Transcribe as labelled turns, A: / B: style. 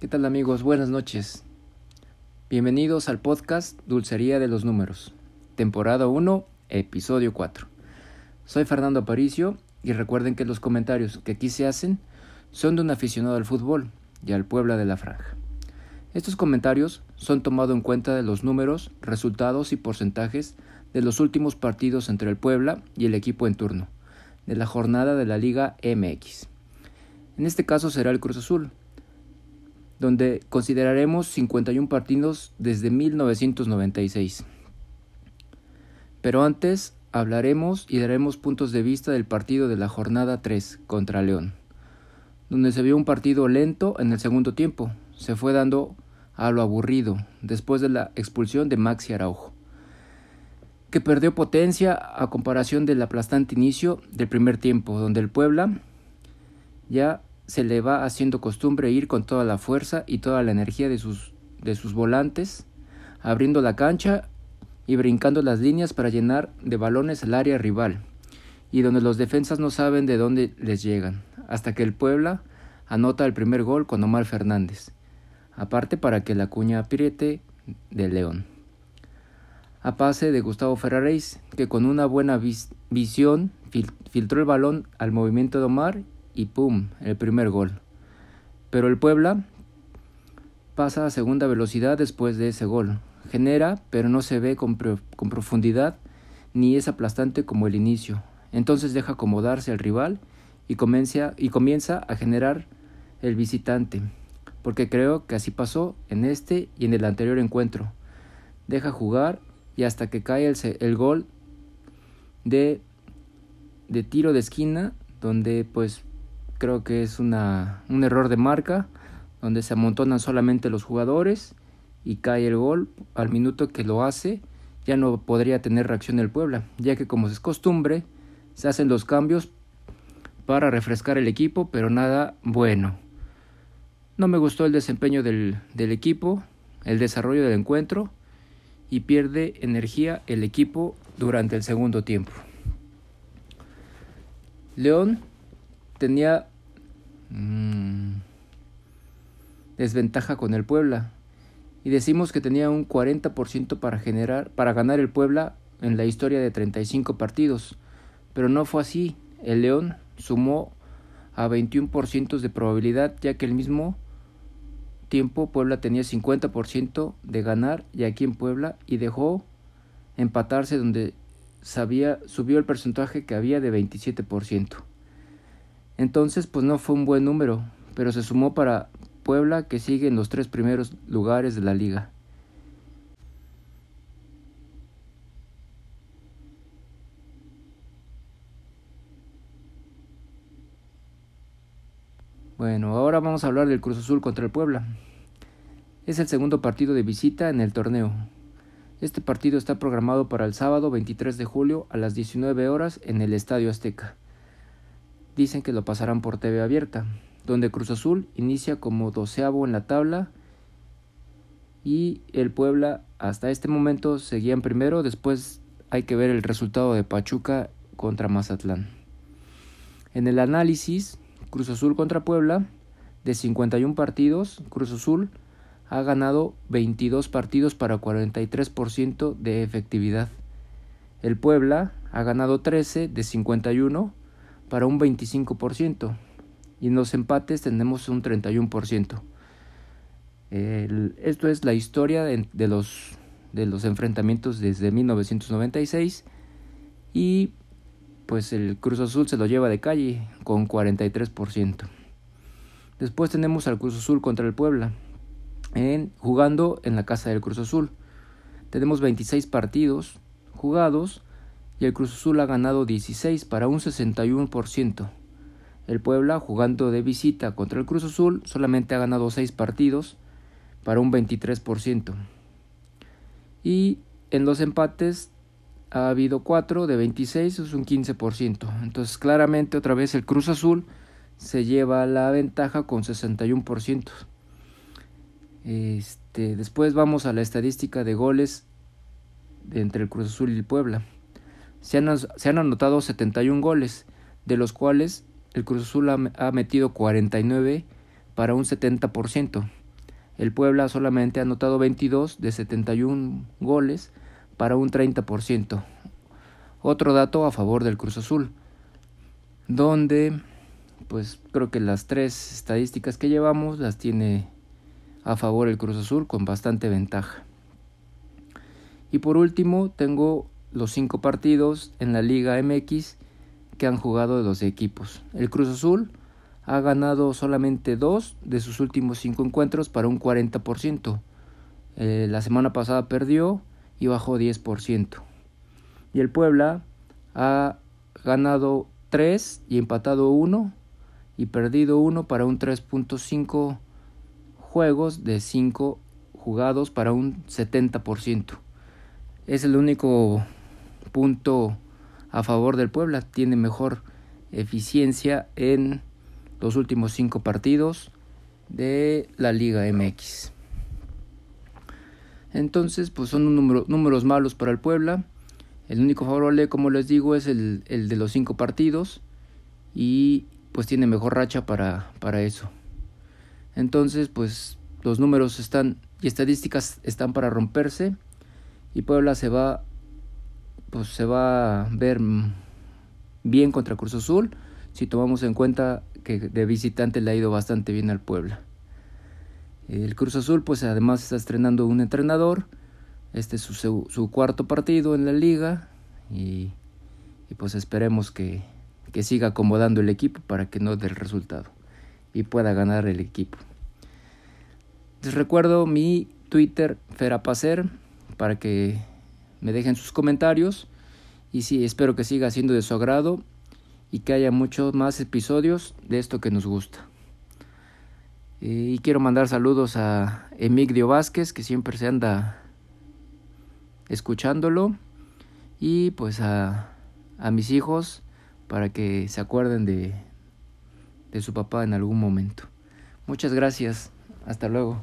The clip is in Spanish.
A: ¿Qué tal amigos? Buenas noches. Bienvenidos al podcast Dulcería de los Números, temporada 1, episodio 4. Soy Fernando Aparicio y recuerden que los comentarios que aquí se hacen son de un aficionado al fútbol y al Puebla de la Franja. Estos comentarios son tomados en cuenta de los números, resultados y porcentajes de los últimos partidos entre el Puebla y el equipo en turno, de la jornada de la Liga MX. En este caso será el Cruz Azul, donde consideraremos 51 partidos desde 1996. Pero antes hablaremos y daremos puntos de vista del partido de la jornada 3 contra León, donde se vio un partido lento en el segundo tiempo, se fue dando a lo aburrido después de la expulsión de Maxi Araujo, que perdió potencia a comparación del aplastante inicio del primer tiempo, donde el Puebla ya se le va haciendo costumbre ir con toda la fuerza y toda la energía de sus, de sus volantes, abriendo la cancha y brincando las líneas para llenar de balones el área rival, y donde los defensas no saben de dónde les llegan, hasta que el Puebla anota el primer gol con Omar Fernández, aparte para que la cuña apriete de León. A pase de Gustavo Ferraréis, que con una buena visión filtró el balón al movimiento de Omar y ¡pum! el primer gol. Pero el Puebla pasa a segunda velocidad después de ese gol. Genera, pero no se ve con, con profundidad ni es aplastante como el inicio. Entonces deja acomodarse al rival y comienza, y comienza a generar el visitante, porque creo que así pasó en este y en el anterior encuentro. Deja jugar y hasta que cae el, el gol de, de tiro de esquina, donde pues creo que es una, un error de marca, donde se amontonan solamente los jugadores y cae el gol al minuto que lo hace, ya no podría tener reacción el Puebla, ya que como es costumbre, se hacen los cambios para refrescar el equipo, pero nada bueno. No me gustó el desempeño del, del equipo, el desarrollo del encuentro y pierde energía el equipo durante el segundo tiempo. León tenía Mm. desventaja con el Puebla. Y decimos que tenía un 40% para generar para ganar el Puebla en la historia de 35 partidos, pero no fue así. El León sumó a 21% de probabilidad, ya que el mismo tiempo Puebla tenía 50% de ganar y aquí en Puebla y dejó empatarse donde sabía subió el porcentaje que había de 27%. Entonces, pues no fue un buen número, pero se sumó para Puebla que sigue en los tres primeros lugares de la liga. Bueno, ahora vamos a hablar del Cruz Azul contra el Puebla. Es el segundo partido de visita en el torneo. Este partido está programado para el sábado 23 de julio a las 19 horas en el Estadio Azteca dicen que lo pasarán por TV abierta, donde Cruz Azul inicia como doceavo en la tabla y el Puebla hasta este momento seguía en primero, después hay que ver el resultado de Pachuca contra Mazatlán. En el análisis, Cruz Azul contra Puebla, de 51 partidos, Cruz Azul ha ganado 22 partidos para 43% de efectividad. El Puebla ha ganado 13 de 51 para un 25% y en los empates tenemos un 31%. esto es la historia de, los, de los enfrentamientos desde 1996 y pues el Cruz Azul se lo lleva de calle con 43%. Después tenemos al Cruz Azul contra el Puebla, en, jugando en la casa del Cruz Azul. Tenemos 26 partidos jugados y el Cruz Azul ha ganado 16 para un 61%. El Puebla, jugando de visita contra el Cruz Azul, solamente ha ganado 6 partidos para un 23%. Y en los empates ha habido 4 de 26, es un 15%. Entonces claramente otra vez el Cruz Azul se lleva la ventaja con 61%. Este, después vamos a la estadística de goles entre el Cruz Azul y el Puebla se han, anotado 71 goles, de los cuales el Cruz Azul ha, metido 49 para un 70%, El Puebla solamente ha anotado 22 de 71 goles para un 30%. Otro dato a favor del Cruz Azul, donde pues creo que las tres estadísticas que llevamos las tiene a favor el Cruz Azul con bastante ventaja. Y por último tengo los cinco partidos en la Liga MX que han jugado los equipos. El Cruz Azul ha ganado solamente dos de sus últimos cinco encuentros para un 40%. Eh, la semana pasada perdió y bajó 10%. Y el Puebla ha ganado 3 y empatado 1 y perdido 1 para un 3.5 juegos de 5 jugados para un 70%. Es el único punto a favor del Puebla. Tiene mejor eficiencia en los últimos 5 partidos de la Liga MX. Entonces, pues son números malos para el Puebla. El único favorable, como les digo, es el, el de los 5 partidos. Y pues tiene mejor racha para, para eso. Entonces, pues los números están y estadísticas están para romperse y Puebla se va pues se va a ver bien contra Cruz Azul si tomamos en cuenta que de visitante le ha ido bastante bien al Puebla. El Cruz Azul pues además está estrenando un entrenador, este es su, su cuarto partido en la liga y, y pues esperemos que, que siga acomodando el equipo para que no dé el resultado y pueda ganar el equipo. Les recuerdo mi Twitter Ferapacer para que me dejen sus comentarios y sí, espero que siga siendo de su agrado y que haya muchos más episodios de esto que nos gusta. Y quiero mandar saludos a Emigdio Vázquez, que siempre se anda escuchándolo. Y pues a, a mis hijos, para que se acuerden de, de su papá en algún momento. Muchas gracias. Hasta luego.